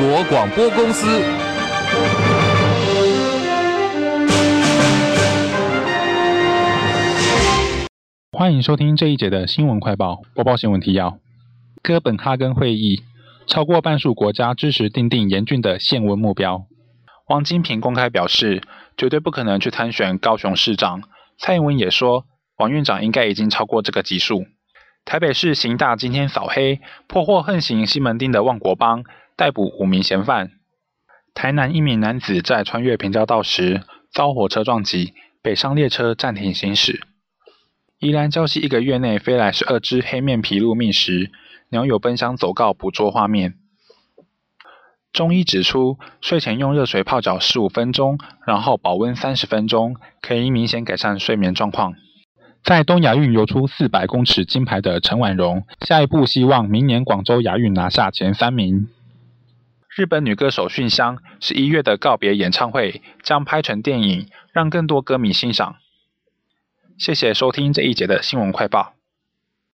国广播公司。欢迎收听这一节的新闻快报。播报新闻提要：哥本哈根会议，超过半数国家支持订定严峻的限温目标。王金平公开表示，绝对不可能去参选高雄市长。蔡英文也说，王院长应该已经超过这个级数。台北市刑大今天扫黑，破获横行西门町的万国帮，逮捕五名嫌犯。台南一名男子在穿越平交道时遭火车撞击，北上列车暂停行驶。宜兰礁溪一个月内飞来十二只黑面琵鹭觅食，鸟友奔向走告捕捉画面。中医指出，睡前用热水泡脚十五分钟，然后保温三十分钟，可以明显改善睡眠状况。在东亚运游出四百公尺金牌的陈婉容，下一步希望明年广州亚运拿下前三名。日本女歌手讯香十一月的告别演唱会将拍成电影，让更多歌迷欣赏。谢谢收听这一节的新闻快报。